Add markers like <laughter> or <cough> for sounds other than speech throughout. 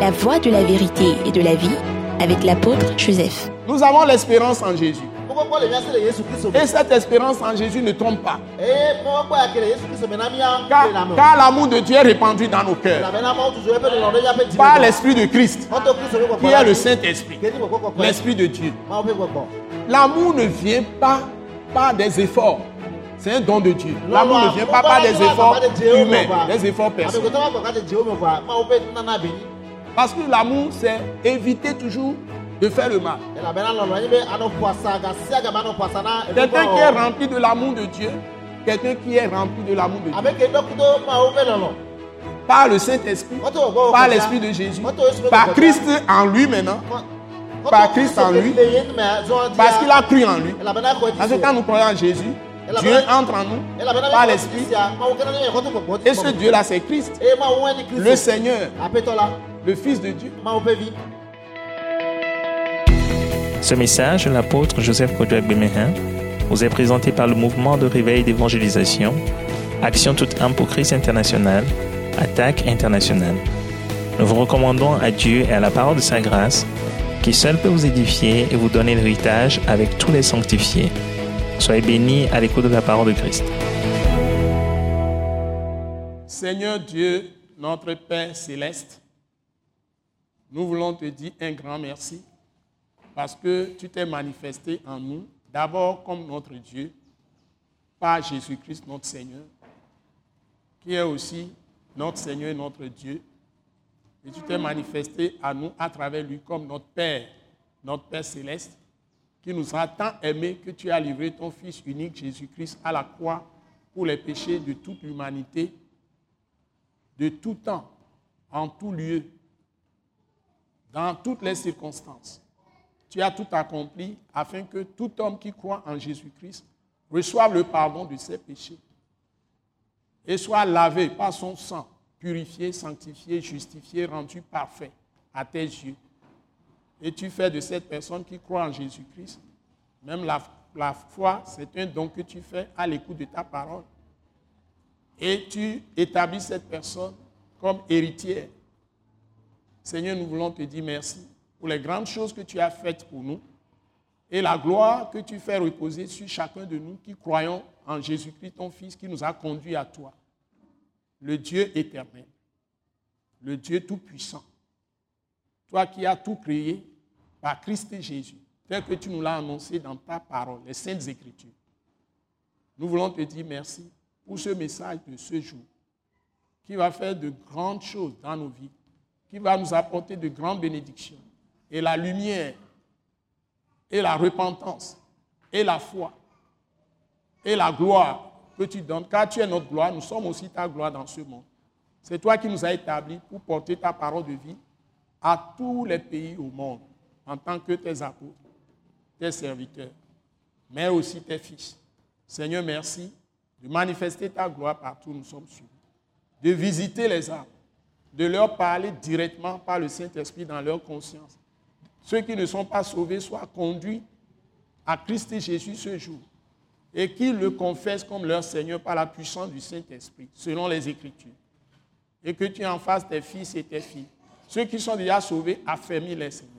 la voie de la vérité et de la vie avec l'apôtre Joseph. Nous avons l'espérance en Jésus. Et cette espérance en Jésus ne trompe pas. ya Car, l'amour de Dieu est répandu dans nos cœurs par l'Esprit de Christ, qui est le Saint-Esprit, l'Esprit de Dieu. L'amour ne vient pas par des efforts. C'est un don de Dieu. L'amour ne vient pas par des efforts humains, des efforts personnels. Parce que l'amour, c'est éviter toujours de faire le mal. Quelqu'un qui est rempli de l'amour de Dieu, quelqu'un qui est rempli de l'amour de Dieu, par le Saint-Esprit, par l'Esprit de Jésus, par Christ en lui maintenant, par Christ en lui, parce qu'il a cru en lui. Parce que quand nous croyons en Jésus, Dieu entre en nous par l'Esprit. Et ce Dieu-là, c'est Christ, le Seigneur, le Fils de Dieu. Ce message de l'apôtre Joseph Kodouak Bemehin vous est présenté par le mouvement de réveil d'évangélisation, Action toute âme pour Christ international, Attaque internationale. Nous vous recommandons à Dieu et à la parole de sa grâce, qui seul peut vous édifier et vous donner l'héritage avec tous les sanctifiés. Soyez bénis à l'écoute de la parole de Christ. Seigneur Dieu, notre Père céleste, nous voulons te dire un grand merci parce que tu t'es manifesté en nous, d'abord comme notre Dieu, par Jésus-Christ notre Seigneur, qui est aussi notre Seigneur et notre Dieu. Et tu t'es manifesté à nous à travers lui comme notre Père, notre Père céleste, qui nous a tant aimés que tu as livré ton Fils unique Jésus-Christ à la croix pour les péchés de toute l'humanité de tout temps, en tout lieu, dans toutes les circonstances. Tu as tout accompli afin que tout homme qui croit en Jésus-Christ reçoive le pardon de ses péchés et soit lavé par son sang, purifié, sanctifié, justifié, rendu parfait à tes yeux. Et tu fais de cette personne qui croit en Jésus-Christ, même la, foi, c'est un don que tu fais à l'écoute de ta parole et tu établis cette personne comme héritière. Seigneur, nous voulons te dire merci pour les grandes choses que tu as faites pour nous et la gloire que tu fais reposer sur chacun de nous qui croyons en Jésus-Christ, ton Fils, qui nous a conduits à toi, le Dieu éternel, le Dieu tout-puissant, toi qui as tout créé par Christ Jésus, tel que tu nous l'as annoncé dans ta parole, les saintes écritures. Nous voulons te dire merci pour ce message de ce jour, qui va faire de grandes choses dans nos vies, qui va nous apporter de grandes bénédictions, et la lumière, et la repentance, et la foi, et la gloire que tu donnes, car tu es notre gloire, nous sommes aussi ta gloire dans ce monde. C'est toi qui nous as établis pour porter ta parole de vie à tous les pays au monde, en tant que tes apôtres, tes serviteurs, mais aussi tes fils. Seigneur, merci de manifester ta gloire partout où nous sommes suivis, de visiter les âmes, de leur parler directement par le Saint-Esprit dans leur conscience. Ceux qui ne sont pas sauvés soient conduits à Christ Jésus ce jour et qu'ils le confessent comme leur Seigneur par la puissance du Saint-Esprit, selon les Écritures. Et que tu en fasses tes fils et tes filles. Ceux qui sont déjà sauvés, affermis-les, Seigneur.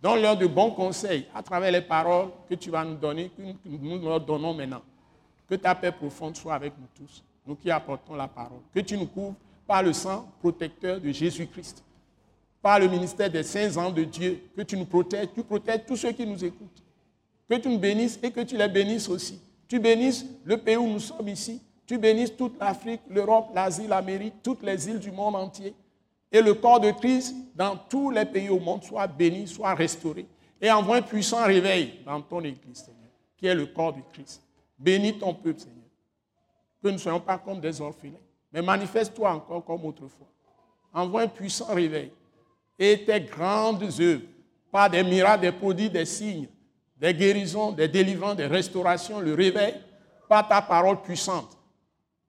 Donne-leur de bons conseils à travers les paroles que tu vas nous donner, que nous leur donnons maintenant. Que ta paix profonde soit avec nous tous, nous qui apportons la parole. Que tu nous couvres par le sang protecteur de Jésus-Christ, par le ministère des saints ans de Dieu, que tu nous protèges, tu protèges tous ceux qui nous écoutent. Que tu nous bénisses et que tu les bénisses aussi. Tu bénisses le pays où nous sommes ici. Tu bénisses toute l'Afrique, l'Europe, l'Asie, l'Amérique, toutes les îles du monde entier. Et le corps de Christ dans tous les pays au monde soit béni, soit restauré. Et envoie un puissant réveil dans ton Église, Seigneur, qui est le corps de Christ. Bénis ton peuple, Seigneur. Que nous ne soyons pas comme des orphelins, mais manifeste-toi encore comme autrefois. Envoie un puissant réveil. Et tes grandes œuvres, par des miracles, des prodiges, des signes, des guérisons, des délivrances, des restaurations, le réveil, par ta parole puissante,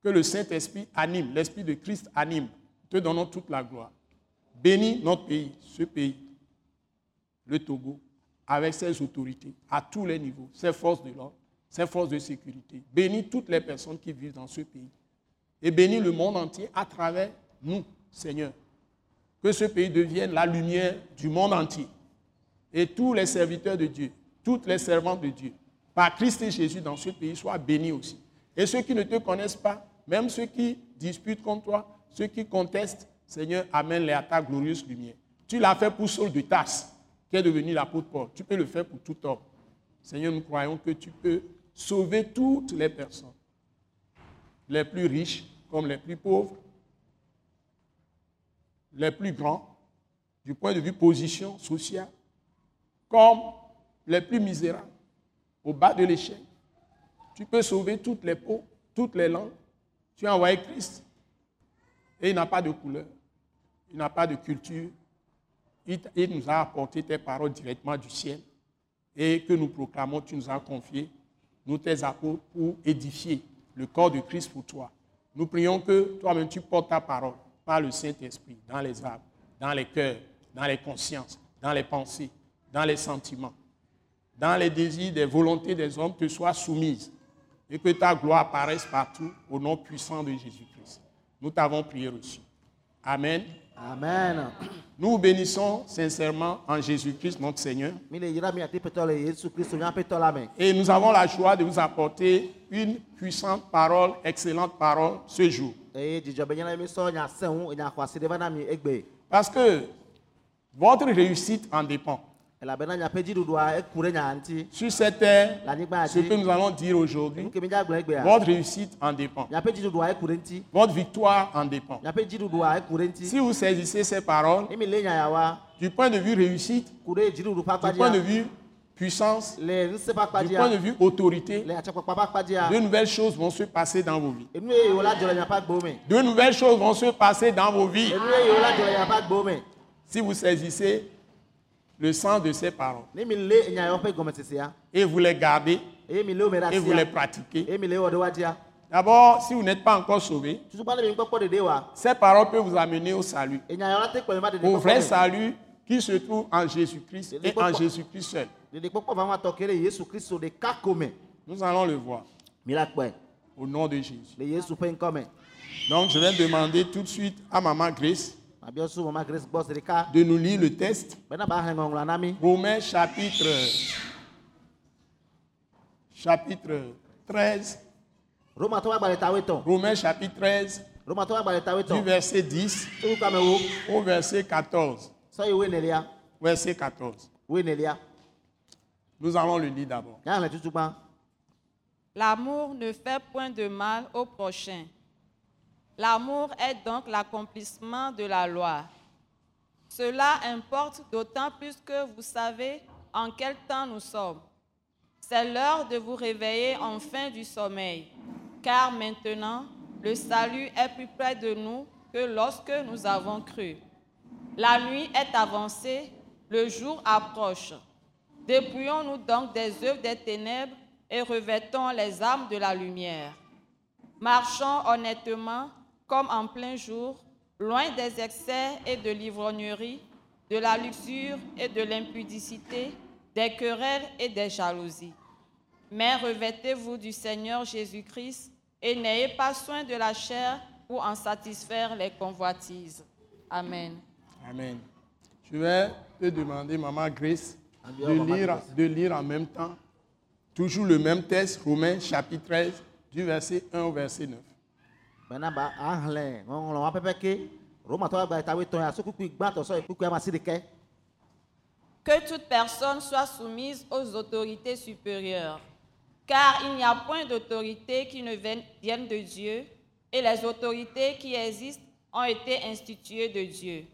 que le Saint-Esprit anime, l'Esprit de Christ anime. Te donnons toute la gloire. Bénis notre pays, ce pays, le Togo, avec ses autorités, à tous les niveaux, ses forces de l'ordre, ses forces de sécurité. Bénis toutes les personnes qui vivent dans ce pays. Et bénis le monde entier à travers nous, Seigneur. que ce pays devienne la lumière du monde entier. Et tous les serviteurs de Dieu, toutes les servantes de Dieu, par Christ et Jésus dans ce pays, soient bénis aussi. Et ceux qui ne te connaissent pas, même ceux qui disputent contre toi, ceux qui contestent, Seigneur, amène-les à ta glorieuse lumière. Tu l'as fait pour Saul de Tarse, qui est devenu l'apôtre Paul. Tu peux le faire pour tout homme. Seigneur, nous croyons que tu peux sauver toutes les personnes, les plus riches comme les plus pauvres, les plus grands, du point de vue position sociale, comme les plus misérables, au bas de l'échelle. Tu peux sauver toutes les peaux, toutes les langues. Tu as envoyé Christ. Et il n'a pas de couleur, il n'a pas de culture. Il, nous a apporté tes paroles directement du ciel et que nous proclamons, tu nous as confié, nous tes apôtres, pour édifier le corps de Christ pour toi. Nous prions que toi-même tu portes ta parole par le Saint-Esprit dans les âmes, dans les cœurs, dans les consciences, dans les pensées, dans les sentiments, dans les désirs, des volontés des hommes te soient soumises et que ta gloire apparaisse partout au nom puissant de Jésus-Christ. Nous t'avons prié reçu. Amen. Amen. Nous bénissons sincèrement en Jésus-Christ, notre Seigneur. Et nous avons la joie de vous apporter une puissante parole, excellente parole ce jour. Parce que votre réussite en dépend. Ŋuti. Sur cette terre, ce que nous allons dire aujourd'hui, votre réussite en dépend. Ŋuti. Votre victoire en dépend. Ŋuti. Si vous saisissez ces paroles, du point de vue réussite, du point de vue puissance, du point de vue autorité, de nouvelles choses vont se passer dans vos vies. De nouvelles choses vont se passer dans vos vies. Si vous saisissez le sens de yawo ƒe gɔmesesea. et vous les gardez et vous les asia. pratiquez. Woadzia. D'abord, si vous n'êtes pas encore sauvé, ces paroles peuvent vous amener au salut. Au vrai salut qui se trouve en Jésus-Christ et en Jésus-Christ seul. Nous allons le voir au nom de Jésus. Donc, je vais demander tout de suite à Maman Grace De nous lire le texte. Romains chapitre, chapitre 13. Romatɔ ƒe agbalẽ ta wetɔn. Romains chapitre 13, Romatɔ ƒe agbalẽ ta du verset 10 Tso kame wo. au verset 14. Sɔ yi wo enelia. Verset 14. Wo enelia. Nous allons le lire d'abord. Tutukpa. L'amour ne fait point de mal au prochain. L'amour est donc l'accomplissement de la loi. Cela importe d'autant plus que vous savez en quel temps nous sommes. C'est l'heure de vous réveiller enfin du sommeil, car maintenant le salut est plus près de nous que lorsque nous avons cru. La nuit est avancée, le jour approche. Dépouillons-nous donc des œuvres des ténèbres et revêtons les armes de la lumière. Marchons honnêtement comme en plein jour, loin des excès et de l'ivrognerie, de la luxure et de l'impudicité, des querelles et des jalousies. Mais revêtez-vous du Seigneur Jésus-Christ et n'ayez pas soin de la chair pour en satisfaire les convoitises. Amen. Amen. Je vais te demander, Maman Grace, Adieu, de lire, Grace. de lire en même temps toujours le même texte, Romains chapitre 13, du verset 1 au verset 9. Que toute personne soit soumise aux autorités supérieures, car il n'y a point d'autorité qui ne vienne de Dieu, et les autorités qui existent ont été instituées de Dieu.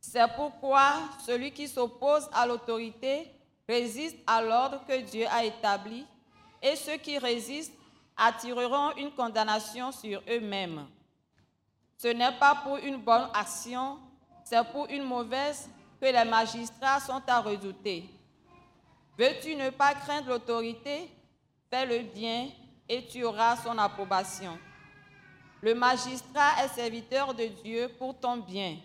C'est pourquoi celui qui s'oppose à l'autorité résiste à l'ordre que Dieu a établi, et ceux qui résistent attireront une condamnation sur eux-mêmes. Ce n'est pas pour une bonne action, c'est pour une mauvaise que les magistrats sont à redouter. Veux-tu ne pas craindre l'autorité? Fais le bien et tu auras son approbation. Le magistrat est serviteur de Dieu pour ton bien.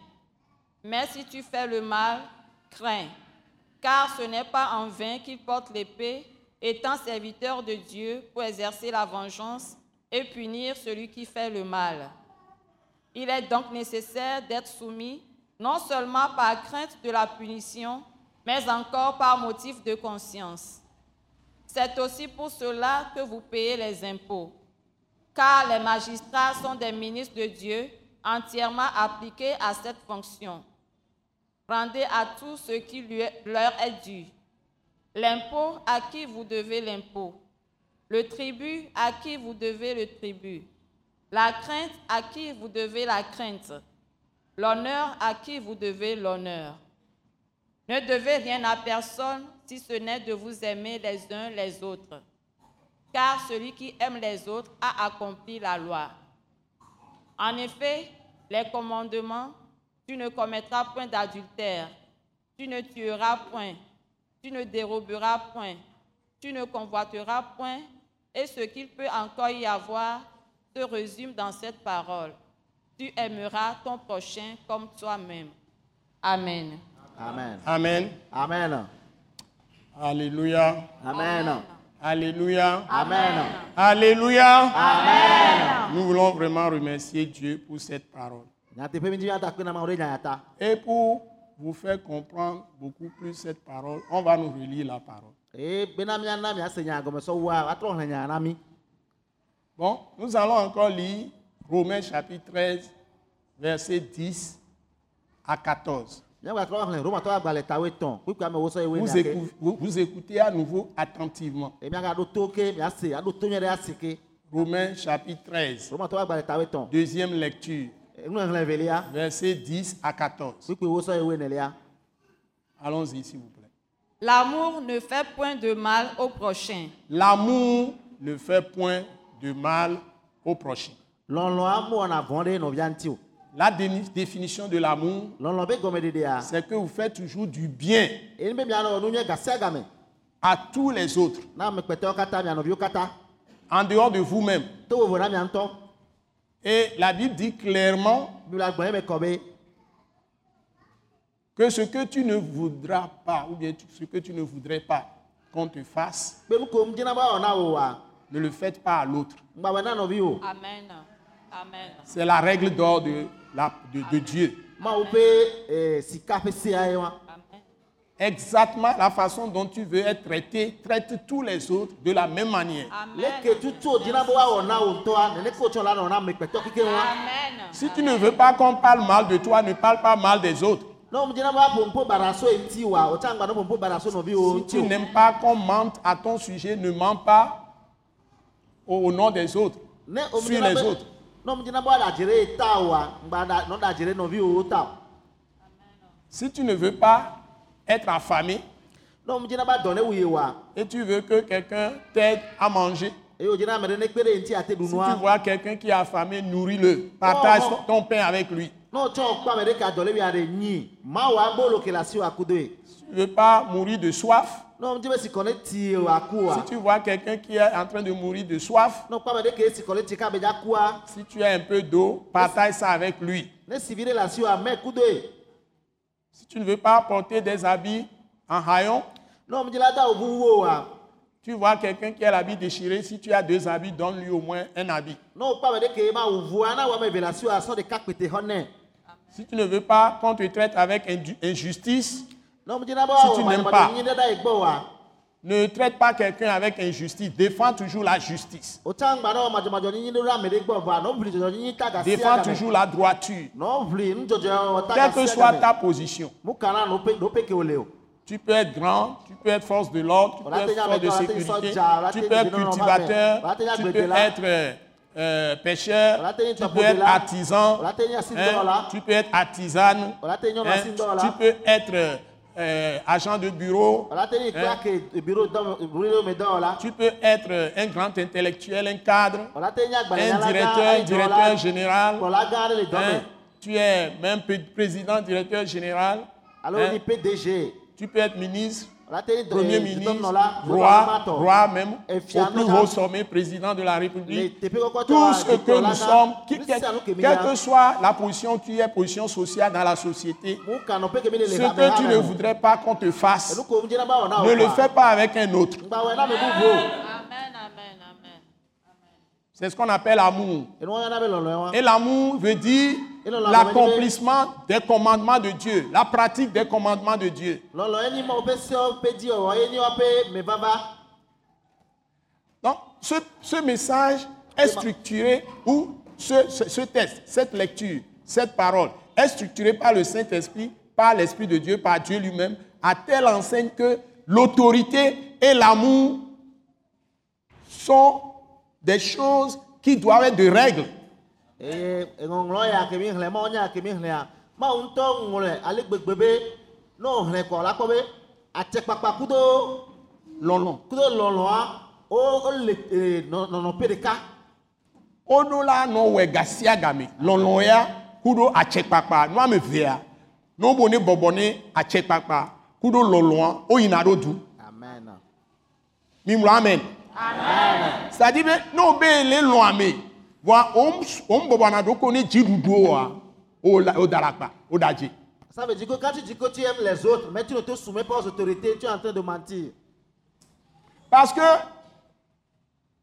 Mais si tu fais le mal, crains, car ce n'est pas en vain qu'il porte l'épée, étant serviteur de Dieu pour exercer la vengeance et punir celui qui fait le mal. Il est donc nécessaire d'être soumis non seulement par crainte de la punition, mais encore par motif de conscience. C'est aussi pour cela que vous payez les impôts, car les magistrats sont des ministres de Dieu entièrement appliqués à cette fonction. Rendez à tout ce qui leur est dû. L'impôt à qui vous devez l'impôt? Le tribut à qui vous devez le tribut? La crainte à qui vous devez la crainte? L'honneur à qui vous devez l'honneur? Ne devez rien à personne si ce n'est de vous aimer les uns les autres. Car celui qui aime les autres a accompli la loi. En effet, les commandements, tu ne commettras point d'adultère, tu ne tueras point, tu ne déroberas point, tu ne convoiteras point, et ce qu'il peut encore y avoir se résume dans cette parole. Tu aimeras ton prochain comme toi-même. Amen. Amen. Amen. Amen. Alléluia. Amen. Alléluia. Amen. Alléluia. Nous voulons vraiment remercier Dieu pour cette parole. Et pour vous faire comprendre beaucoup plus cette parole, on va nous relire la parole. Mi. Bon, nous allons encore lire Romains chapitre 13, versets 10 à 14. Míagba trɔ xlẽ Romatɔ agbalẽ tawoe tɔn kpekpe ame wo sɔ ye wo Vous, vous- vous écoutez à nouveau attentivement. Ke. Romains chapitre 13, Romatɔ agbalẽ tawoe tɔn. deuxième lecture, Velia versets 10 à 14. kpekpe wo sɔ ye wo nelia. Allons-y, s'il vous plaît. L'amour ne fait point de mal au prochain. L'amour ne fait point de mal au prochain. La définition de l'amour, c'est que vous faites toujours du bien à tous les autres, en dehors de vous-même. To vovo na mia ŋutɔ. Et la Bible dit clairement que ce que tu ne voudras pas, ou bien ce que tu ne voudrais pas qu'on te fasse, wa ne le faites pas à l'autre. ŋgbawɛ na nɔvi o. Amen. Amen. C'est la règle d'or de, la- de- de Dieu. Exactement la façon dont tu veux être traité, traite tous les autres de la même manière. Amen. Si tu ne veux pas qu'on parle mal de toi, ne parle pas mal des autres. Si tu n'aimes pas qu'on mente à ton sujet, ne mens pas au, nom des autres. dina les autres. Si tu ne veux pas être affamé. Et tu veux que quelqu'un t'aide à manger, si tu vois quelqu'un qui est affamé, nourris-le. Partage Oh, oh. ton pain avec lui. Si tu ne veux pas mourir de soif, si tu vois quelqu'un qui est en train de mourir de soif, si tu as un peu d'eau, partage ça avec lui. Si tu ne veux pas porter des habits en haillons, wa. tu vois quelqu'un qui a l'habit déchiré, si tu as deux habits, donne-lui au moins un habit. nɛ. Si tu ne veux pas qu'on te traite avec injustice, Si tu n'aimes pas. Ne traite pas quelqu'un avec injustice. Défends toujours la justice. Défends toujours la droiture. Quelle que soit ta position. Tu peux être grand, tu peux être force de l'ordre, tu peux être force de sécurité, tu peux être cultivateur, tu peux être euh, pêcheur, tu peux être artisan, hein, tu peux être artisane, hein, tu peux être euh, agent de bureau, hein, tu peux être euh, un grand intellectuel, un cadre, un directeur, dɔ directeur général, hein, tu es même président, directeur général, hein, PDG. tu peux être ministre, Premier ministre, roi, roi même, au plus haut sommet, président de la République. Tout ce que nous sommes, quelle que soit la position qui est position sociale dans la société, ce que tu ne voudrais pas qu'on te fasse, ne le fais pas avec un autre. amen. C'est ce qu'on appelle wa. Et l'amour veut dire l'accomplissement des commandements de Dieu, la pratique des commandements de Dieu. Donc, ce, ce message est structuré, ou ce, ce- ce texte, cette lecture, cette parole est structurée par le Saint-Esprit, par l'Esprit de Dieu, par Dieu lui-même, à telle enseigne que l'autorité et l'amour sont des choses qui doivent être de règles. Eye eŋɔŋlɔ ya kemi xlẽ ma wonya kemi xlẽa mawu ŋutɔ ŋlɔe ale gbegbe be ne wòxlẽ kɔ la kpɔ be atsekpakpa kudo Lɔlɔ. kudo lɔlɔa wo wole ee, nɔ- nɔnɔƒe ɖeka Woɖo la nɔ wɔ ga sia game. Lɔlɔ ya kuɖo atsekpakpa nu ame evea. Ne wobo ne bɔbɔ ne atsekpakpa kuɖo lɔlɔa woyina ɖo du. amen Mimlɔ amen. C'est-à-dire be ne wo be le lɔ ame dzi. ça veut dire que quand tu dis que tu aimes les autres mais tu ne te soumets pas aux autorités tu es en train de mentir Parce que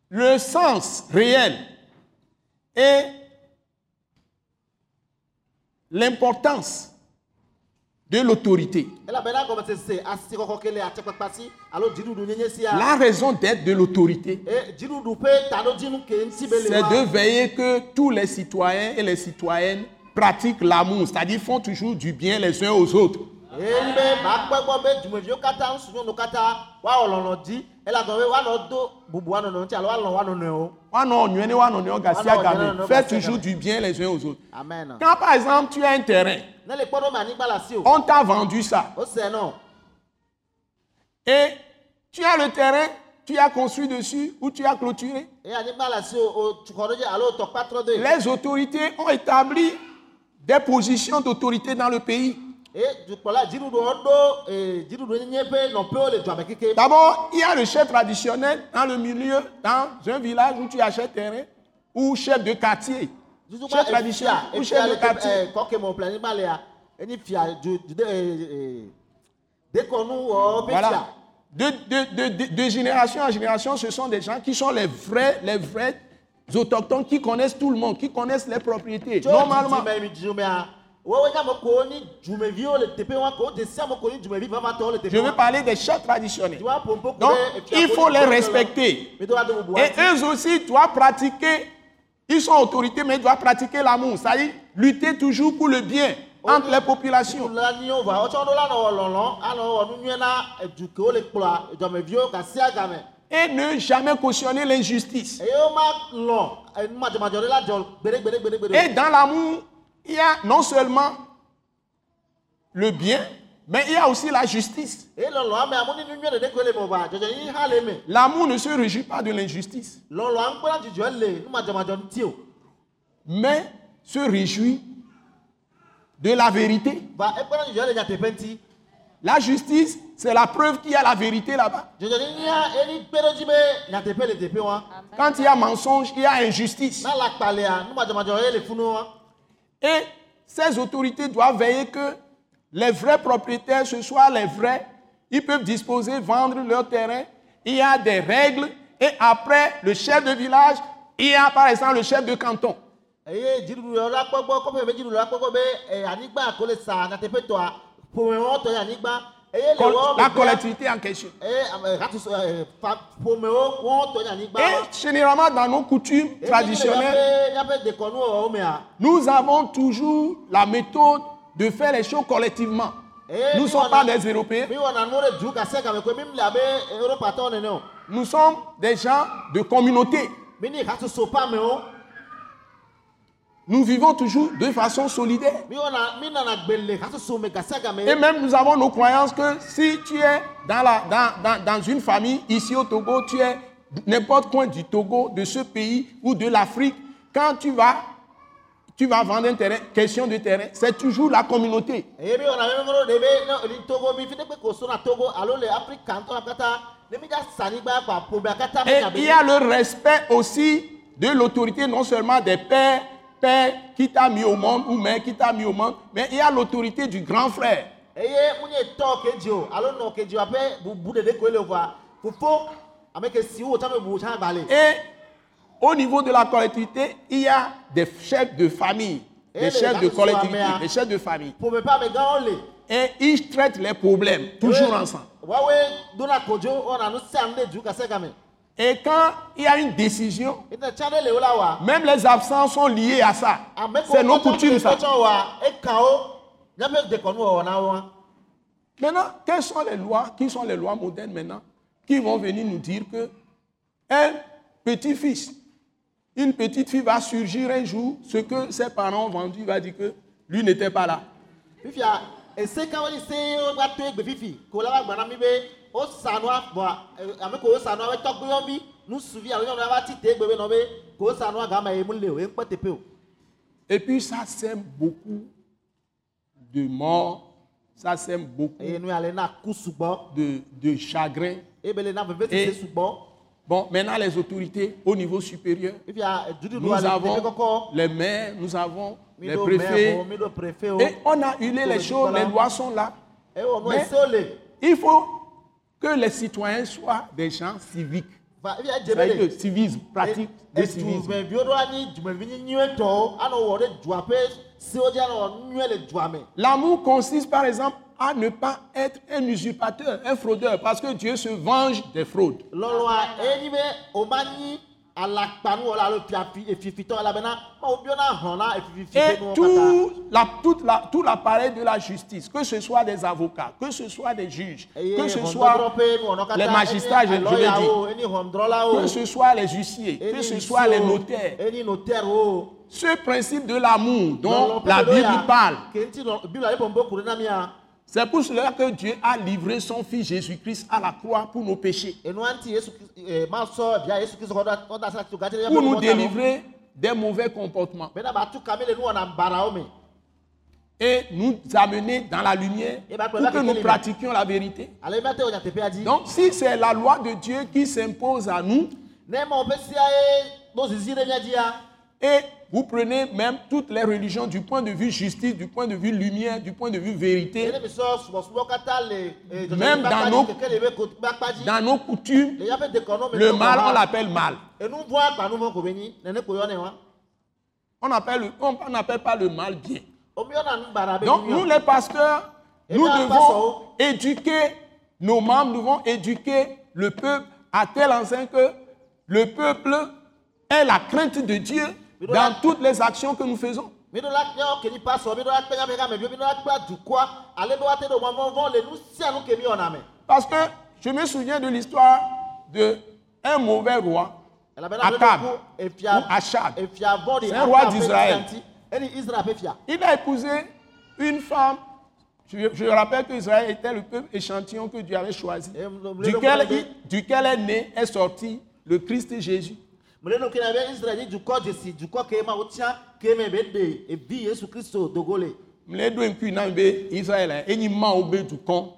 le sens réel et l'importance de l'autorité, la raison d'être de l'autorité, e le c'est de veiller que tous les citoyens et les citoyennes pratiquent l'amour, c'est-à-dire font toujours du bien les uns aux autres. Eye be bakpɔ gbɔ be dumeviwo katã ŋusunyɔnu katã woawɔ lɔlɔ dzi elagɔ be woanɔ do bubu wa nɔnɔewo ŋuti alo woalɔ wa nɔnɔewo Woanɔ nyuie ne woanɔ ga sia Woanɔ game. nyuie ne Fais toujours du bien les uns aux autres. amen Quand par exemple tu as un terrain, ne le kpɔ ɖo me anyigba le asi o. On t'a vendu ça, nɔ et tu as le terrain, tu as construit dessus ou tu as clôturé? eye anyigba le asi o o tukɔ ɖo dzi alo o tɔ kpatrɔ do yi Les autorités ont établi des positions d'autorité dans le pays. D'abord, il y a le chef traditionnel dans le milieu, dans un village où tu achètes terrain, ou chef de quartier. Chef traditionnel ou chef de quartier. fia Voilà. De, de, de, génération en génération, ce sont des gens qui sont les vrais, les vrais autochtones qui connaissent tout le monde, qui connaissent les propriétés. Normalement, je veux parler des chefs traditionnels. Donc, il faut les respecter. Et eux aussi doivent pratiquer, ils sont autorités, mais ils doivent pratiquer l'amour. C'est-à-dire lutter toujours pour le bien entre les populations. Et ne jamais cautionner l'injustice. Et dans l'amour, il y a non seulement le bien, mais il y a aussi la justice. me L'amour ne se réjouit pas de l'injustice, mais se réjouit de la vérité. ŋuti La justice, c'est la preuve qu'il y a la vérité là-bas. wa Quand il y a mensonge, il y a injustice. Et ces autorités doivent veiller que les vrais propriétaires, ce soient les vrais, ils peuvent disposer, vendre leur terrain. Il y a des règles. Et après, le chef de village, il y a par exemple le chef de canton. La collectivité en question. ye anyigba Et généralement, dans nos coutumes traditionnelles, nous avons toujours la méthode de faire les choses collectivement. Nous ne sommes pas des Européens. Nous sommes des gens de communauté. mi ni hatusu ƒe amewo Nous vivons toujours de façon solidaire. Et même nous avons nos croyances que si tu es dans, la, dans, dans, dans une famille ici au Togo, tu es n'importe coin du Togo, de ce pays ou de l'Afrique, quand tu vas, tu vas vendre un terrain, question de terrain, c'est toujours la communauté. Et il y a le respect aussi de l'autorité, non seulement des pères, père qui t'a mis au monde ou mère qui t'a mis au monde, mais il y a l'autorité du grand frère. Et au niveau de la collectivité, il y a des chefs de famille Et les les chefs de collectivité, les chefs de famille. Et ils traitent les problèmes toujours Eye, ensemble. Et quand il y a une décision, même les absents sont liés à ça. C'est nos coutumes ça. Maintenant, quelles sont les lois Qui sont les lois modernes maintenant Qui vont venir nous dire que un petit-fils, une petite fille va surgir un jour, ce que ses parents ont vendu, il va dire que lui n'était pas là. O bɔn ame ko o be nusuvi alo nyɔnu ti te nɔ be ko o gama le o ye o. Et puis ça sème beaucoup de morts, ça sème beaucoup eye nu ya le na ku sugbɔ de, de chagrin. na veve sise sugbɔ Bon, maintenant les autorités au niveau supérieur, dududu nous avons les maires, nous avons les préfets, o mi do prefe o et on a huilé les choses, les lois sont là. nu Mais- Il faut que les citoyens soient des gens civiques. C'est-à-dire le civisme, pratique de civisme. L'amour consiste par exemple à ne pas être un usurpateur, un fraudeur, parce que Dieu se venge des fraudes. Et tout, la, toute la- tout l'appareil de la justice, que ce soit des avocats, que ce soit des juges, que ce soit, les magistrats, je- je alɔyawo eni ʋɔnudrɔ̃lawo que ce soit les huissiers, que ce soit les notaires, notaires ce principe de l'amour dont la Bible parle, c'est pour cela que Dieu a livré son Fils Jésus-Christ à la croix pour nos péchés. eh, pour nous délivrer des mauvais comportements. Et nous amener dans la lumière bah, pour que nous pratiquions la vérité. Donc, si c'est la loi de Dieu qui s'impose à nous, et vous prenez même toutes les religions du point de vue justice, du point de vue lumière, du point de vue vérité, Même dans nos- dans nos coutumes, le mal, on l'appelle mal. On appelle- on on n'appelle pas le mal bien. Donc, nous les pasteurs, nous devons éduquer nos membres, nous devons éduquer le peuple à tel enseigne que le peuple ait la crainte de Dieu dans toutes les actions que nous faisons. Parce que je me souviens de l'histoire d'un mauvais roi, Akab ou Achab. C'est un roi d'Israël. Il a épousé une femme. Je, je rappelle qu'Israël était le peuple échantillon que Dieu avait choisi, duquel, duquel est né, est sorti le Christ Jésus. Mele nu kena be israel ni dukɔ ke ma wo tia ke me be ɖe evi yesu kristu dogo le mle ɖo ŋkui na mi be israel enyi mawo be dukɔ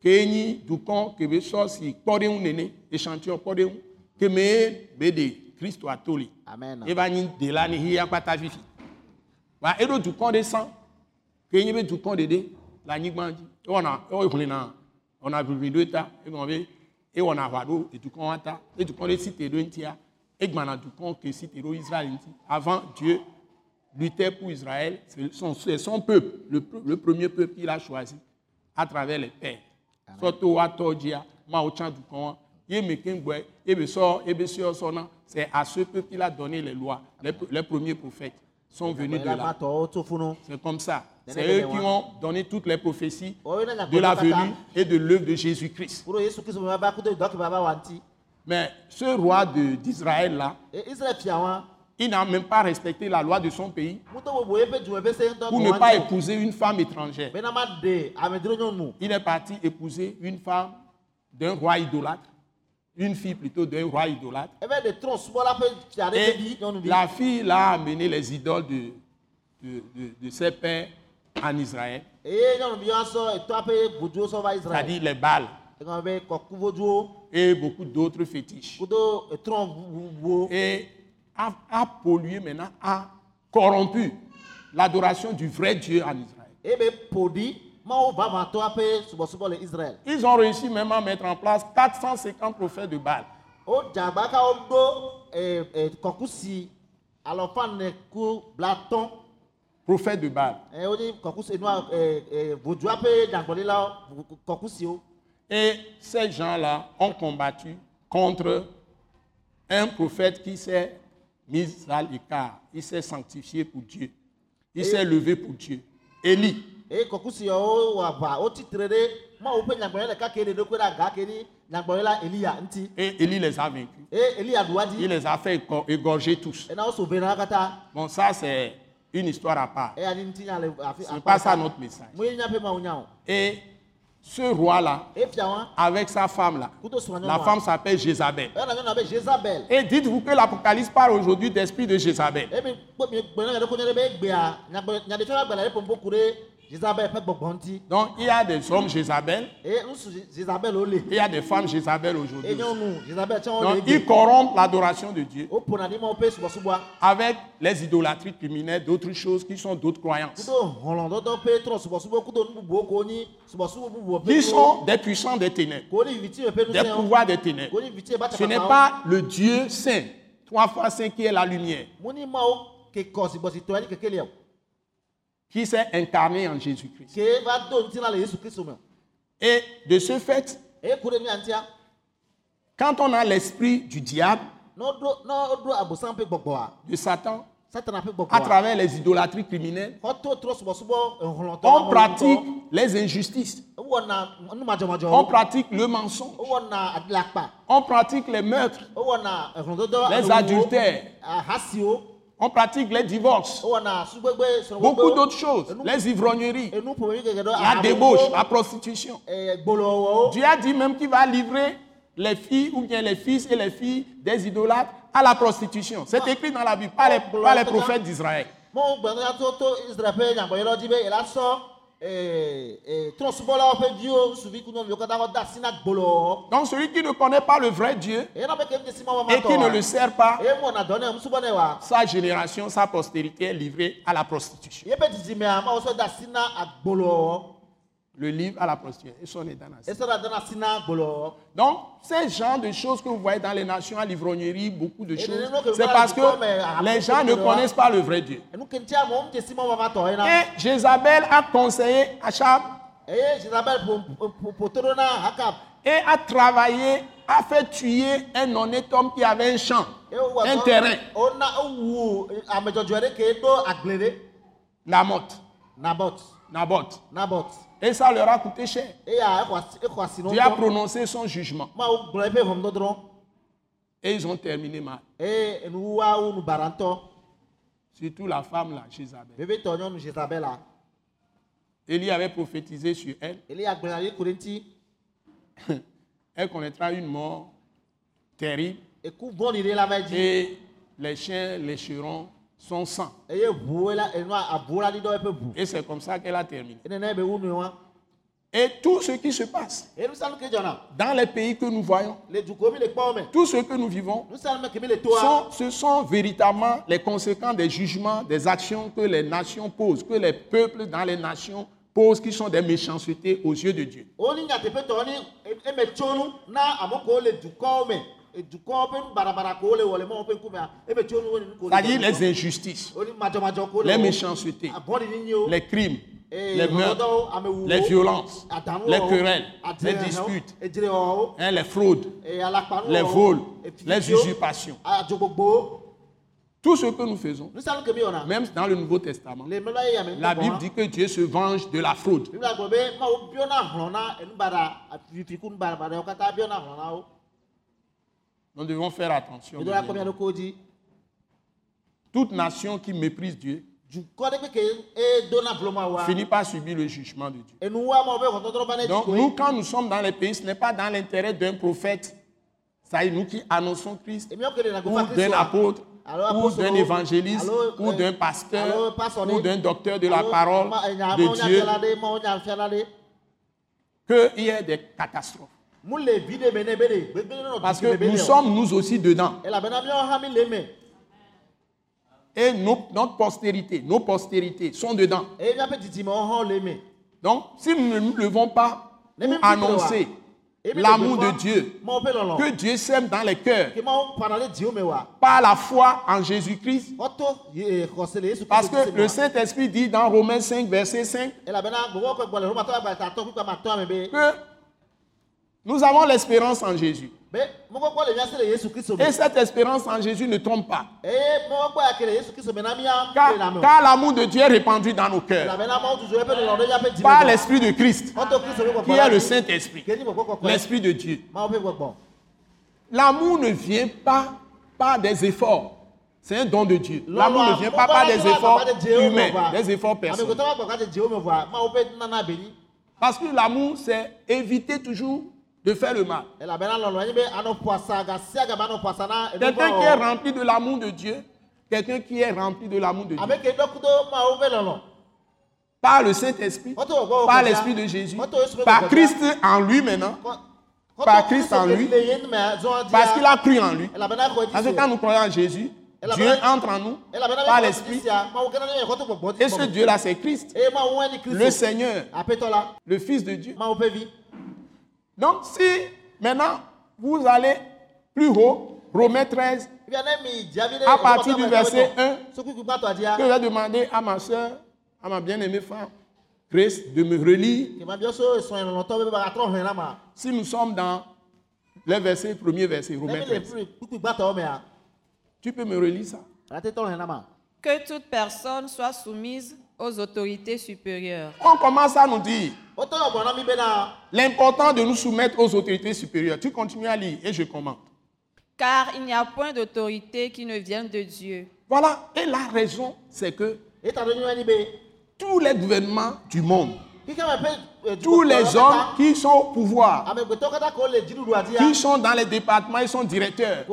ke enyi dukɔ ke be sɔ si kpɔ ɖe ŋu nene échantillon kpɔ ɖe ŋu ke me be ɖe kristu ato li amen eva nyi dela ni hiya kpata fifi wa eɖo dukɔ ɖe sã ke enyi be dukɔ ɖeɖe le anyigba dzi ewɔna ewɔna ɔna ʋiʋli ɖo ta egɔme be ewɔna aʋa ɖo edukɔ wa ta edukɔ ɖe si te ɖo ŋutia egbana dukɔ ke si te ɖo israel ŋuti avant dieu luttait pour Israël, c'est son, son peuple, le, le premier peuple qu'il a choisi à travers les pères. Surtout à Todia, Maochan Dukon, Yemekengwe, Ebesor, Ebesor Sona, c'est à ce peuple qu'il a donné les lois. Les, les premiers prophètes sont venus de là. C'est comme ça. C'est eux qui ont donné toutes les prophéties Oh, de la venue et de l'œuvre de Jésus-Christ. Mais ce roi d'Israël là, il n'a même pas respecté la loi de son pays pour ne pas épouser une femme étrangère. il est parti épouser une femme d'un roi idolâtre, une fille plutôt d'un roi idolâtre. fia ɖe Et la fille là a amené les idoles de, de, de- de ses pères en Israël, c'est-à-dire les kɔkuvoduwo et beaucoup d'autres fétiches. Et a, a pollué maintenant, a corrompu l'adoration du vrai Dieu en Israël. eye be ƒoɖi mawo vavãtɔa ƒe subɔsubɔ le israel Ils ont réussi même à mettre en place 450 prophètes de Baal. Prophète de Baal. Eh, eh eh. Et ces gens-là ont combattu contre un prophète qui s'est mis à l'écart. Il s'est sanctifié pour Dieu. Il s'est levé pour Dieu. Élie. Et Élie les a vaincus. Il les a fait égo- égorger tous. Bon, ça, c'est une histoire à part. Ce n'est pas ça notre message. Et ce roi-là, avec sa femme-là, la femme s'appelle Jézabel. Et dites-vous que l'Apocalypse parle aujourd'hui d'esprit de Jézabel. Donc, il y a des hommes Jézabel il y a des femmes Jézabel aujourd'hui. Donc, ils corrompent l'adoration de Dieu. O pona ni mo pe subo subo. avec les idolâtries criminelles, d'autres choses qui sont d'autres croyances, qui sont des puissants des ténèbres, des pouvoirs des ténèbres. Ce n'est pas le Dieu saint, trois fois saint qui est la lumière, qui s'est incarné en Jésus-Christ. Et de ce fait, quand on a l'esprit du diable, gbɔgbɔa de Satan, à gbɔgbɔa travers les idolâtries criminelles, on pratique les injustices, on pratique le mensonge, on pratique les meurtres, les adultères, ahasiwo on pratique les divorces, beaucoup d'autres choses, les ivrogneries, la débauche, la prostitution. Dieu a dit même qu'il va livrer les filles ou bien les fils et les filles des idolâtres à la prostitution. C'est écrit dans la Bible, pas les, pas les prophètes d'Israël. Sínú gbolo. Donc celui qui ne connaît pas le vrai Dieu et qui ne le sert pas, sa génération, sa postérité est livrée à la prostitution. Le livre à la la agbolo. Donc, ces genres de choses que vous voyez dans les nations, à l'ivrognerie, beaucoup de choses, c'est parce que à les gens ne connaissent pas le vrai Dieu. Et Jézabel a conseillé Achab et a travaillé, a fait tuer un honnête homme qui avait un champ, un terrain, dó àgbèrè. Naboth. nabot Naboth. Et ça leur a coûté cher. eya ekɔ asi Dieu a prononcé son jugement. Et ils ont terminé mal. Surtout la femme là, Jézabel. Élie avait prophétisé sur elle. <laughs> Elle connaîtra une mort terrible. Et les chiens lécheront son sang. Et c'est comme ça qu'elle a terminé. Et tout ce qui se passe dans les pays que nous voyons, tout ce que nous vivons, sont- ce sont véritablement les conséquences des jugements, des actions que les nations posent, que les peuples dans les nations posent, qui sont des méchancetés aux yeux de Dieu. C'est-à-dire les injustices, les méchancetés, abɔɖiɖiwo les crimes, Eh, les meurtres, les violences, les querelles, les disputes, edzrewɔwo, hein, les fraudes, eh, les vols, les usurpations. adzogbogbo Tout ce que nous faisons, même dans le Nouveau Testament, la Bible dit que Dieu se venge de la fraude. Nous devons faire attention. Toute nation qui méprise Dieu finit par subir le jugement de Dieu. Donc nous, quand nous sommes dans les pays, ce n'est pas dans l'intérêt d'un prophète, ça y est, nous qui annonçons Christ, ou d'un apôtre, ou d'un évangéliste, ou eh, d'un pasteur, ou d'un docteur de la parole de Dieu, qu'il y ait des catastrophes. Parce que nous sommes nous aussi dedans. Et nos- notre postérité, nos postérités sont dedans. Donc, si nous ne nous levons pas pour annoncer l'amour de Dieu que Dieu sème dans les cœurs par la foi en Jésus-Christ. Parce que le. Saint-Esprit dit dans Romains 5, verset 5, Elabena gbogbo kɔ gbɔ le Romatɔ agbalẽ tatɔ kpekpe amatɔ me be que nous avons l'espérance en Jésus. Et cette espérance en Jésus ne trompe pas. Mía Car, car l'amour de Dieu est répandu dans nos cœurs par l'Esprit de Christ, qui est le. Saint-Esprit, l'Esprit de Dieu. L'amour ne vient pas par des efforts. C'est un don de Dieu. L'amour ne vient pas par des efforts humains, des efforts personnels. Be nyi. Parce que l'amour, c'est éviter toujours de faire le mal. Quelqu'un qui est rempli de l'amour de Dieu, quelqu'un qui est rempli de l'amour de Dieu, par le Saint-Esprit, par l'Esprit de Jésus, par Christ en lui maintenant, par Christ en lui, parce qu'il a cru en lui. Parce que quand nous croyons en Jésus, Dieu entre en nous par l'Esprit. Et ce. Dieu-là, c'est Christ, le. Seigneur, le Fils de Dieu. Donc, si maintenant vous allez plus haut, Romains 13, Fia ne mi dziavi ɖe. À partir du verset un. Sukuku gbãtɔa dzia. que je vais demander à ma soeur, à ma bien-aimée femme, Grace, de me relire. Si nous sommes dans le verset, premier verset, Romains mi le 13, fi kpukpu gbãtɔwo mea, tu peux me relire ça. Que toute personne soit soumise aux autorités supérieures. On commence à nous dire L'important de nous soumettre aux autorités supérieures. Tu continues à lire et je commente. Car il n'y a point d'autorité qui ne vienne de Dieu. Voilà. Et la raison, c'est que tous les gouvernements du monde, eh, tous les hommes qui sont au pouvoir, dziɖuɖua dzia qui sont dans les départements, ils sont directeurs,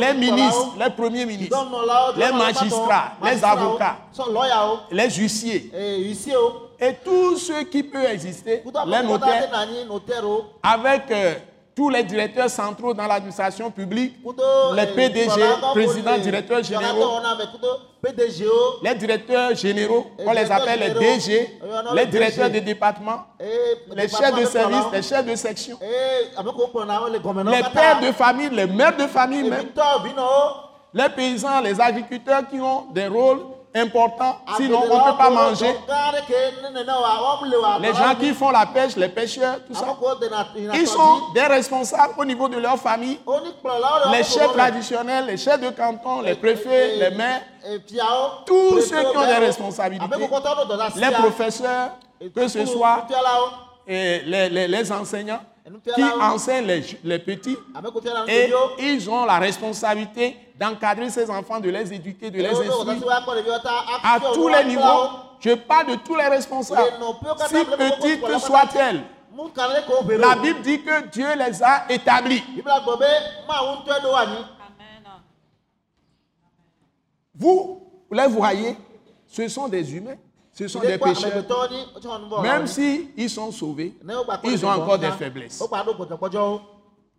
les ministres, les premiers ministres, les magistrats, les avocats. les huissiers eh, huissiers et tous ceux qui peuvent exister, les notaires, notaires avec euh, tous les directeurs centraux dans l'administration publique, kudo les PDG, présidents, directeurs généraux, PDGwo les directeurs généraux, on les appelle les. DG, les directeurs départements, eh, les département chefs de service, les chefs de section, les pères de famille, les mères de famille même, les paysans, les agriculteurs qui ont des rôles importants, sinon on ne peut pas manger, les gens qui font la pêche, les pêcheurs, tout ça. Ils sont des responsables au niveau de leur famille. Les chefs traditionnels, les chefs de canton, les préfets, les maires, tous ceux qui ont des responsabilités, les professeurs, que ce soit les, les- les enseignants qui enseignent les, les petits et ils ont la responsabilité d'encadrer ces enfants, de les éduquer, de les instruire à tous les niveaux. Je parle de tous les responsables, si petites soient-elles. La. Bible dit que Dieu les a établis. Vous les voyez, ce sont des humains, ce sont des pécheurs. Même wɔna s'ils ils sont sauvés, ils ont encore des faiblesses.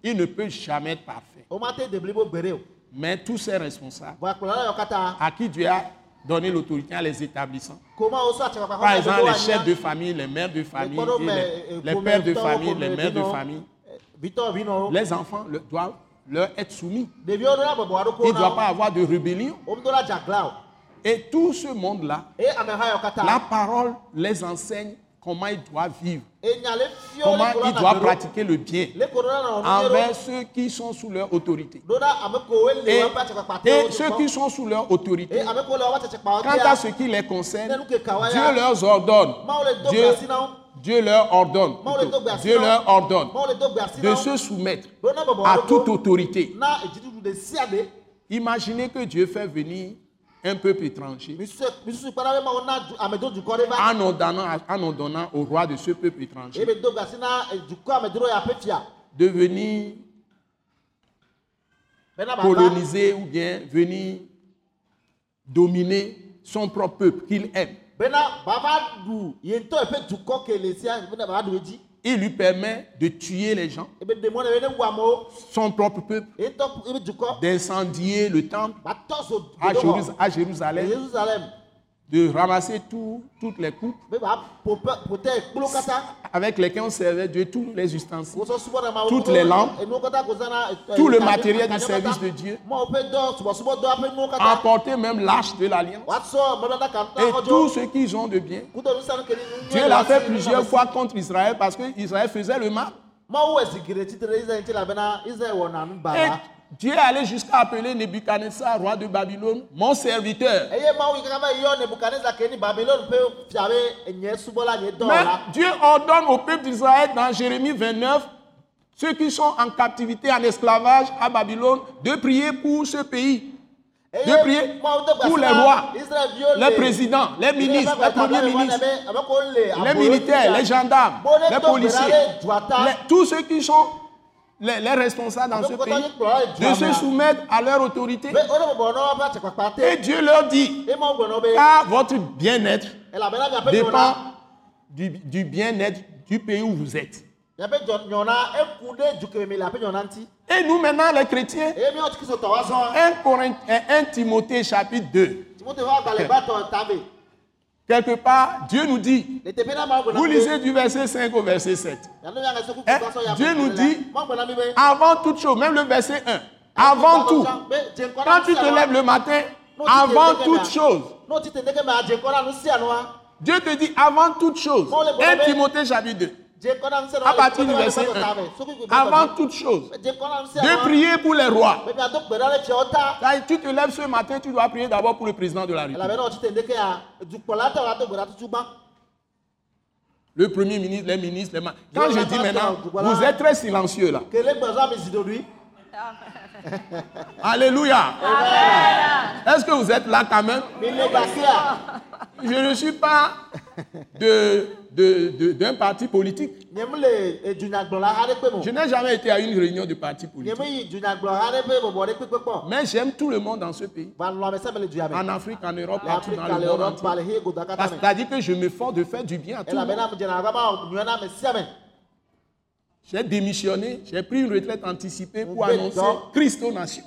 Ils ne peuvent jamais être parfaits. Mais tous ces responsables à qui Dieu a donné l'autorité en les établissant, Ko Mawu sɔ atsɛkpakpa par exemple les chefs de famille, les mères de famille, les, les ƒome pères de famille, les mères de famille, vinɔwo. les enfants le- doivent leur être soumis. Ɖeviwo ɖo la bɔbɔ aɖo ko Il ne wo. pas avoir de rébellion. Et tout ce monde-là, la parole les enseigne comment ils doivent vivre, comment ils doivent pratiquer le bien envers ceux qui sont sous leur autorité. Et, ceux qui sont sous leur autorité, quant à ce qui les concerne, Dieu leur ordonne, Dieu, leur ordonne, plutôt, Dieu leur ordonne de se soumettre à toute autorité. Imaginez que Dieu fait venir un peuple étranger en ordonnant, en ordonnant au roi de ce peuple étranger eh, de venir coloniser ou bien venir dominer son propre peuple qu'il aime. Il lui permet de tuer les gens, son propre peuple, d'incendier le temple. Ba tɔ zo à, Jérusalem. De ramasser tout- toutes les coupes avec lesquelles on servait Dieu, tous les ustensiles. Toutes les lampes, tout le matériel du service de Dieu. Emporter même l'arche de l'alliance et tout ce qu'ils ont de bien. Dieu l'a fait plusieurs fois contre Israël parce que Israël faisait le mal. Et Dieu est allé jusqu'à appeler Nebuchadnezzar, roi de Babylone, mon serviteur. Mais Dieu ordonne au peuple d'Israël dans Jérémie 29, ceux qui sont en captivité, en esclavage à Babylone, de prier pour ce pays, de prier pour les rois, les le- présidents, les ministres, les premiers ministres, les les militaires, les gendarmes, les policiers, les- tous ceux qui sont les, les responsables dans ce pays, de se soumettre à leur autorité. Et Dieu leur dit, car votre bien-être dépend du, du bien-être du pays où vous êtes. Et nous maintenant, les chrétiens, 1, Corinth- euh, 1 Timothée chapitre 2, <laughs> quelque part, Dieu nous dit, vous lisez du verset 5 au verset 7. Hein? Dieu nous dit, Avant toute chose, même le verset 1, avant tout, quand tu te lèves le matin, avant toute chose, Dieu te dit avant toute chose. 1 Timothée chapitre 2. À partir du verset 1. Avant toute chose, de prier pour les rois. Tu te lèves ce matin, tu dois prier d'abord pour le président de la République. Le premier ministre, les ministres, les ma- Quand je dis maintenant, vous êtes très silencieux là. Alléluia. Est-ce que vous êtes là quand même? Je ne suis pas de, de- de- d'un parti politique. Je n'ai jamais été à une réunion de parti politique. Mais j'aime tout le monde dans ce pays. En Afrique, en Europe, partout dans le monde C'est-à-dire que je m'efforce de faire du bien à tout le monde. J'ai démissionné, j'ai pris une retraite anticipée pour annoncer Christ aux nations.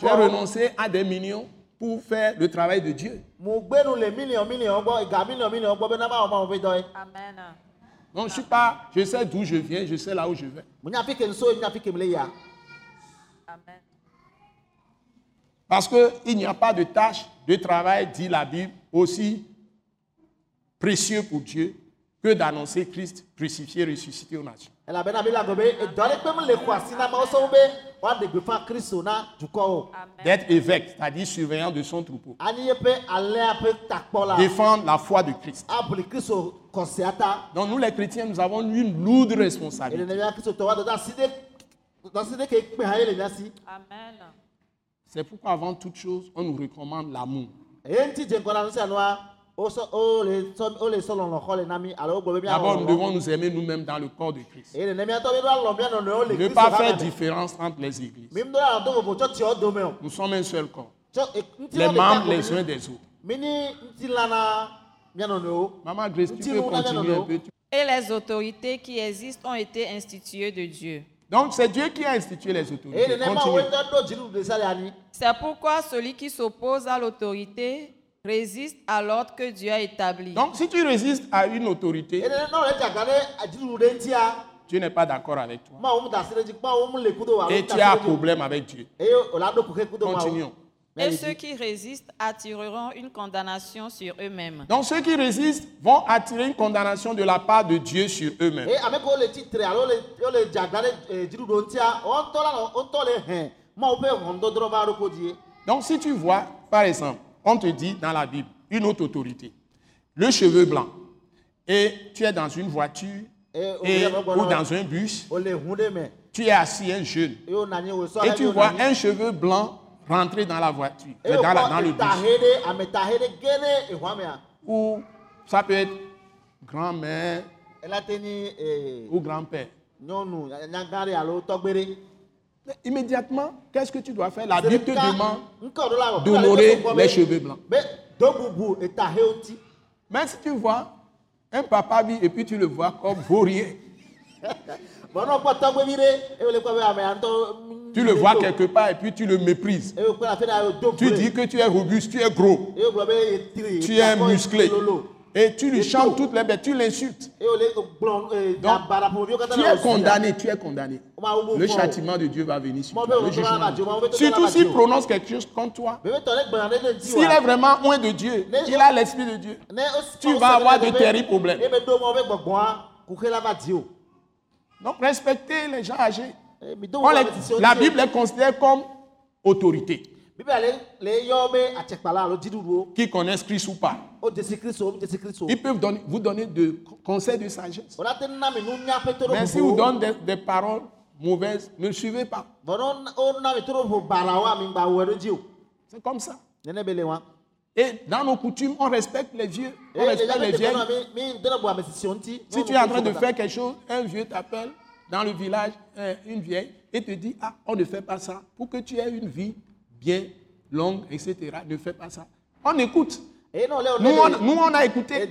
J'ai renoncé à des millions pour faire le travail de Dieu. Amen. Donc je suis pas, je sais d'où je viens, je sais là où je vais. Amen. Parce qu'il n'y a pas de tâche de travail, dit la Bible, aussi précieux pour Dieu que d'annoncer Christ crucifié, ressuscité aux nations. D'être évêque, c'est-à-dire surveillant de son troupeau. Défendre la foi de Christ. ta Donc nous les chrétiens, nous avons une lourde responsabilité. Amen. C'est pourquoi avant toute chose, on nous recommande l'amour. Wogblɔ be mia D'abord, nous devons nous aimer nous-mêmes dans le corps de Christ. Ne pas faire différence entre les églises. Nous sommes un seul corps. Les membres les uns des autres. Maman Grace, tu peux continuer un peu. Et les autorités qui existent ont été instituées de Dieu. Donc, c'est Dieu qui a institué les autorités. C'est pourquoi celui qui s'oppose à l'autorité résiste à l'ordre que Dieu a établi. Donc, si tu résistes à une autorité, Dieu n'est pas d'accord avec toi. Et tu as un problème avec Dieu. Continuons. Et ceux qui résistent attireront une condamnation sur eux-mêmes. Donc, ceux qui résistent vont attirer une condamnation de la part de Dieu sur eux-mêmes. Donc, si tu vois, par exemple, on te dit dans la Bible, une autre autorité, le cheveu blanc, et tu es dans une voiture et, ou dans un bus, tu es assis, un jeune, et tu vois un cheveu blanc rentrer dans la voiture, dans, la- dans le bus. mea Ou ça peut être grand-mère ou grand-père. Mais Immédiatement, qu'est-ce que tu dois faire? La Bible te demande d'honorer les cheveux blancs. Mais si tu vois un papa vit et puis tu le vois comme vaurien, <laughs> ŋutɔ Tu le vois quelque part et puis tu le méprises. Tu dis que tu es robuste, tu es gros, tu es musclé. Et tu lui chantes toutes les bêtes, tu l'insultes. Donc, Tu es condamné, tu es condamné. Le châtiment de Dieu va venir sur toi. le jugement. Surtout s'il prononce quelque chose contre toi. S'il est vraiment loin de Dieu, il a l'esprit de Dieu. Tu vas avoir de terribles problèmes. Donc respectez les gens âgés. Les- la Bible les considère comme autorité, qui connaissent Christ ou pas. Ils peuvent donner- vous donner de conseils de sagesse. Mais si vous donnez des, des paroles mauvaises, ne le suivez pas. C'est comme ça. Et dans nos coutumes, on respecte les vieux, on respecte les vieilles. Si tu es en train de faire quelque chose, un vieux t'appelle dans le village, une vieille, et te dit, ah, on ne fait pas ça. Pour que tu aies une vie bien longue, etc., ne fais pas ça. On écoute. Nous, on, nous, on a écouté.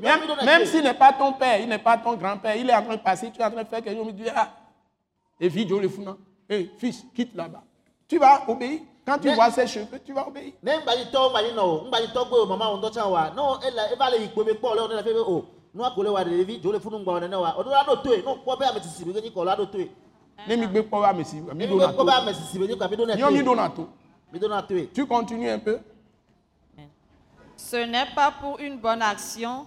Même, même s'il n'est pas ton père, il n'est pas ton grand-père, il est en train de passer, tu es en train de faire quelque chose, il dit, ah, et vite, le fou. Hé, fils, quitte là-bas. Tu vas obéir. Quand tu vois ses cheveux, tu vas obéir. Ne gbe wa ne kpɔ ne ɖevi dzo le funu nene wa la ɖo toe ne o kpɔ be be nyi kɔ la ɖo toe Ne mi gbe kpɔ si, mi ne do mi na kpɔ to. be amesisi be nyi kɔ mi ne Nyo mi do toe na to. mi ɖo na toe Tu continues un peu. Ce n'est pas pour une bonne action,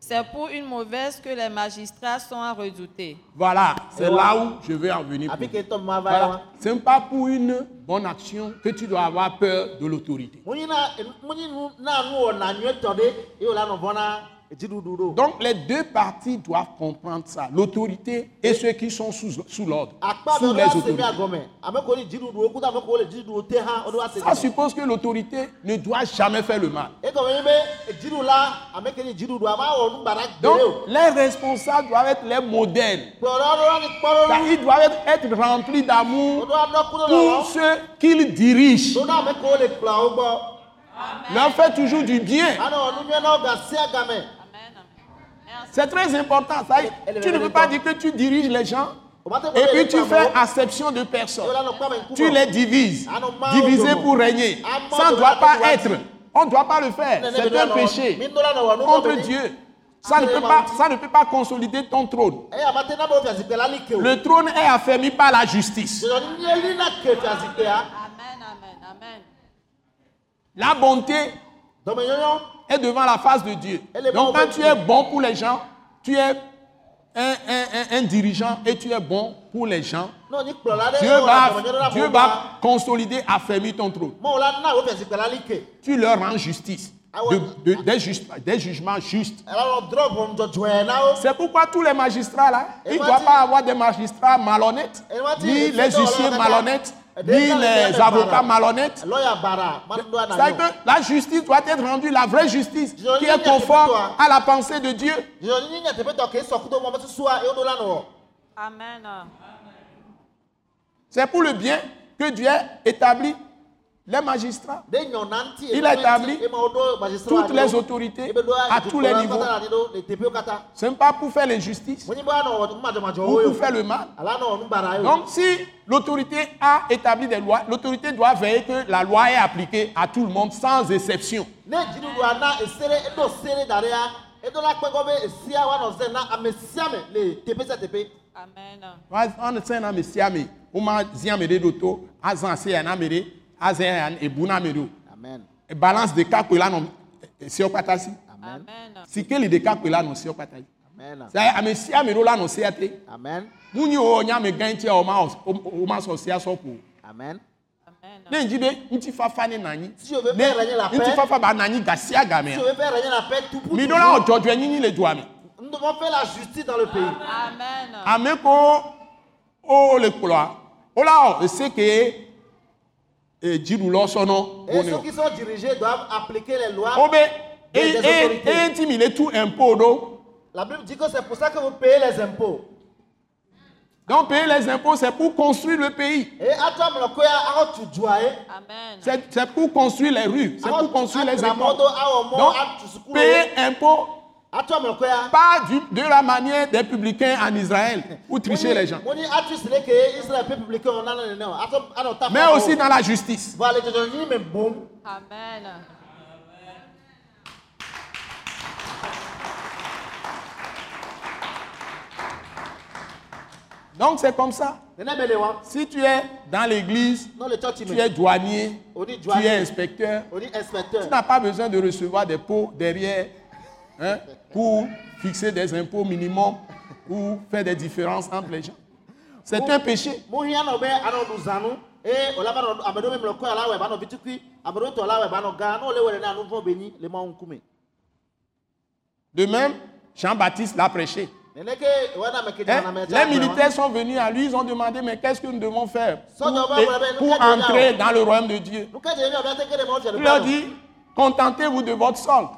c'est pour une mauvaise que les magistrats sont à redouter. Voilà, c'est là où je vais en venir. Voilà. Ce n'est pas pour une bonne action que tu dois avoir peur de l'autorité. Donc les deux parties doivent comprendre ça, l'autorité et ceux qui sont sous, sous l'ordre, sous les autorités. Ça suppose que l'autorité ne doit jamais faire le mal. Donc les responsables doivent être les modèles. Ils doivent être, remplis d'amour pour ceux qu'ils dirigent. Leur fait toujours du bien. C'est très important. Ça, tu ne peux pas dire que tu diriges les gens et puis tu fais acception de personnes. Tu les divises. Diviser pour régner. Ça ne doit pas être. On ne doit pas le faire. C'est un péché contre. Dieu. Ça ne, peut pas, ça ne peut pas consolider ton trône. o. Le trône est affermi par la justice. fiazikpea. Amen, amen, amen. La bonté. Est devant la face de Dieu. Donc quand tu es bon pour les gens, tu es un, un- un- un dirigeant et tu es bon pour les gens, Dieu va, Dieu consolider, affermir ton trône. Tu leur rends justice. Ah ouais. De- de- des, jugements justes. C'est pourquoi tous les magistrats là, Et il ne tu- pas avoir des magistrats malhonnêtes, ni les huissiers malhonnêtes, ni les avocats malhonnêtes. Yɔ. que la justice doit être rendue, la vraie justice, qui est conforme à la pensée de Dieu. Amen. C'est pour le bien que Dieu a établi les magistrats. Il a établi toutes les autorités à tous les niveaux. Ce n'est pas pour faire l'injustice. Ou pour faire le mal. Donc si l'autorité a établi des lois, l'autorité doit veiller que la loi est appliquée à tout le monde sans exception. Ne sia me sia. Amen. Si se o. Amen. Balance ɖeka koe la nɔ sewo katã si. Amen. Amen. Sikeli ɖeka koe la nɔ sewo katã si. Amen. C'est ame sia ame ɖewo la nɔ sea te. Amen. Wo nye ame gã ŋutia o ma o ma sɔ sea sɔ ƒo. Amen. Amen. Ne dzi be ŋutifafa ne na anyi. Si veut Ne faire régner la paix, ŋutifafa ba na anyi ga sia ga si on veut faire régner la paix tout pour Mi ɖo la wɔ toujours, dzɔdzɔe nyinyi le dua me. nous devons faire la justice dans le pays. Amen. Ame ko o le kplɔa, o la wɔ Et ne ceux qui sont dirigés doivent appliquer les lois. Des- autorités. ŋuti mi le tu impôt. La Bible dit que c'est pour ça que vous payez les impôts. Donc payer les impôts, c'est pour construire le pays. C'est pour construire les rues, c'est pour construire les mɔ Donc, payer impôts, pas du- de la manière des publicains en Israël, pour tricher les gens, mais aussi dans la justice. Amen. Donc c'est comme ça. Si tu es dans l'église, tu es douanier, tu es inspecteur, tu n'as pas besoin de recevoir des pots derrière hein, pour fixer des impôts minimums ou faire des différences entre les gens. C'est un péché. ŋkume De même, Jean-Baptiste l'a prêché. Hein, Les militaires sont venus à lui, ils ont demandé, mais qu'est-ce que nous devons faire pour, pour entrer dans le royaume de Dieu? Il leur dit, contentez-vous de votre sol.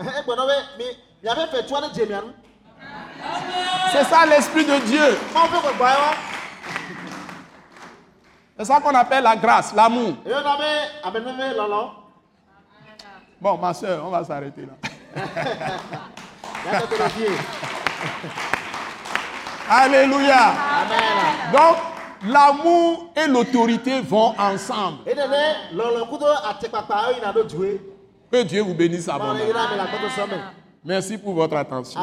Ne dze mia nu C'est ça l'Esprit de Dieu. C'est ça qu'on appelle la grâce, l'amour. Bon, ma soeur, on va s'arrêter là. <laughs> Alléluia. amen Donc, l'amour et l'autorité vont ensemble. Que Dieu vous bénisse abondamment. Merci pour votre attention.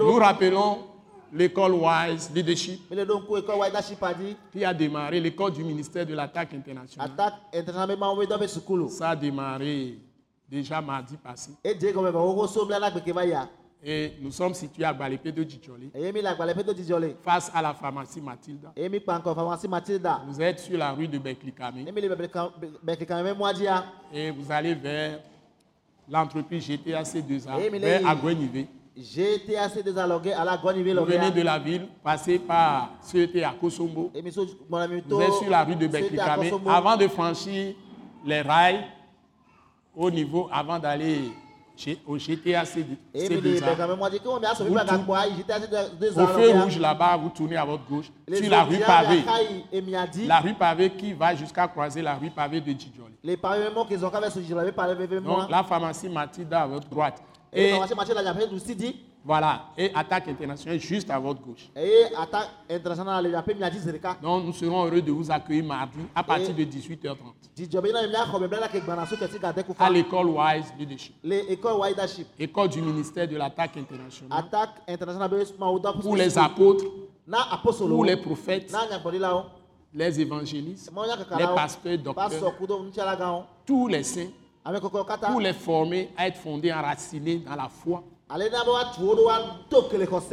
Nous rappelons l'école Wise Leadership qui a démarré, l'école du ministère de l'attaque internationale. Ça a démarré déjà mardi passé. Et nous sommes situés à Balepé de Djidjolé, face à la pharmacie Mathilda. Vous êtes sur la rue de Beklikame ne mi le bɛkekame ƒe mɔa dzia et vous allez vers l'entreprise GTAC2A, Eh, mais là, vers il- Agwenivé. gtac des alɔge ala gɔni be Vous venez de la ville, passez par CET à Kosombo. to Vous êtes sur la rue de Beklikame. Avant de franchir les rails, au niveau, avant d'aller chez- au GTAC emi le C2A, bɛkame mɔa dzi ke wɔn mi asɔ mi Vous bɛ tout- gakpɔ ayi gtac des au feu rouge là-bas, vous tournez à votre gauche, les sur la rue pavée. La rue pavée qui va jusqu'à croiser la rue pavée de Djidjoli. Donc la pharmacie Mathilda à votre droite. eye Et voilà, et attaque internationale juste à votre gauche. eye attaque international le nyaƒe mia dzi zi ɖeka Donc nous serons heureux de vous accueillir mardi à partir de 18h30 dzidzɔ be yina mi axɔ me bla na ke gbana so kɛse gade ku à l'école Wise Leadership, le école du ministère de l'attaque internationale, attaque international be mawu dɔ pour les apôtres, pour les prophètes, les évangélistes, les pasteurs, docteurs, tous les saints, pour les former à être fondés, enracinés dans la foi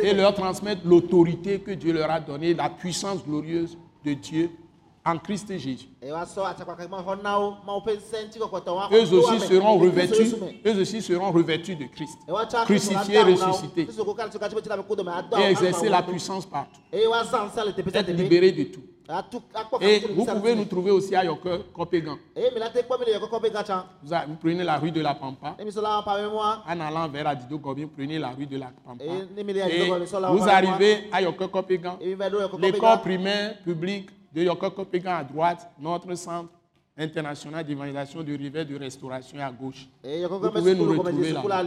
et leur transmettre l'autorité que Dieu leur a donnée, la puissance glorieuse de Dieu en Christ Jésus. Eux aussi seront revêtus, eux aussi seront revêtus de Christ, crucifiés, ressuscités. Et exercer la puissance partout, être libérés de tout. Et vous pouvez nous trouver aussi à Yoker, Kopégan. gatsa Vous, prenez la rue de la Pampa, mɔa en allant vers Adido Gobi, vous prenez la rue de la Pampa. Et dit, Et vous arrivez à Yoker Kopégan, l'école primaire publique de Yoker Kopégan à droite, notre centre international d'évangélisation de rivière de restauration à gauche. Vous pouvez nous retrouver là.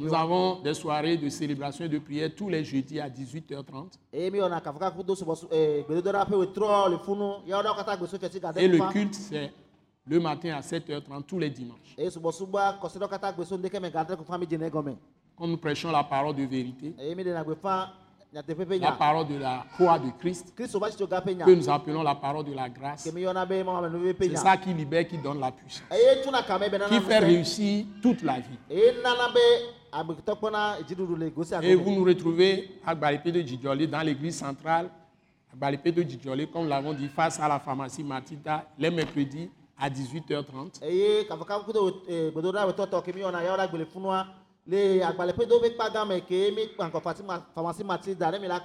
Nous avons des soirées de célébration et de prière tous les jeudis à 18h30 eye mi wɔna kafukafu do subɔsu ee gbedodoɖa ƒe wetrɔ le funu yawo ɖewo katã gbeso fɛsi gade et le culte c'est le matin à 7h30 tous les dimanches. Quand nous prêchons la parole de vérité, la parole de la croix de Christ, que nous appelons la parole de la grâce, c'est ça qui libère, qui donne la puissance, qui fait réussir toute la vie. Et vous nous retrouvez à Balépé de Djidjolé, dans l'église centrale, à de Djidjolé, comme nous l'avons dit, face à la pharmacie Matita, les mercredis à 18h30. Le agbalẽƒedo ƒe kpa gã me ke mi matilda ne mi la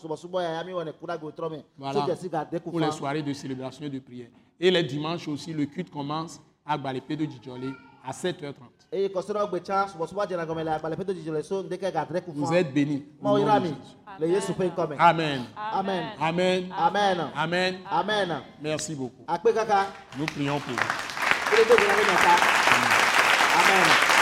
subɔsubɔ ya ya mi ku me Voilà, pour les soirées de célébration et de prière. Et les dimanches aussi, le culte commence à Balépé de Djidjolé à 7h30. eye kɔsɔrɔ gbetsa subɔsubɔ dzena gɔmɛ le agbalẽ ƒe dodidi le so ŋdeke gadre ku Vous êtes mi le yesu ƒe ŋkɔ me Amen. amen Amen. amen Amen. amen Merci beaucoup. akpe kaka Nous prions pour vous. amen.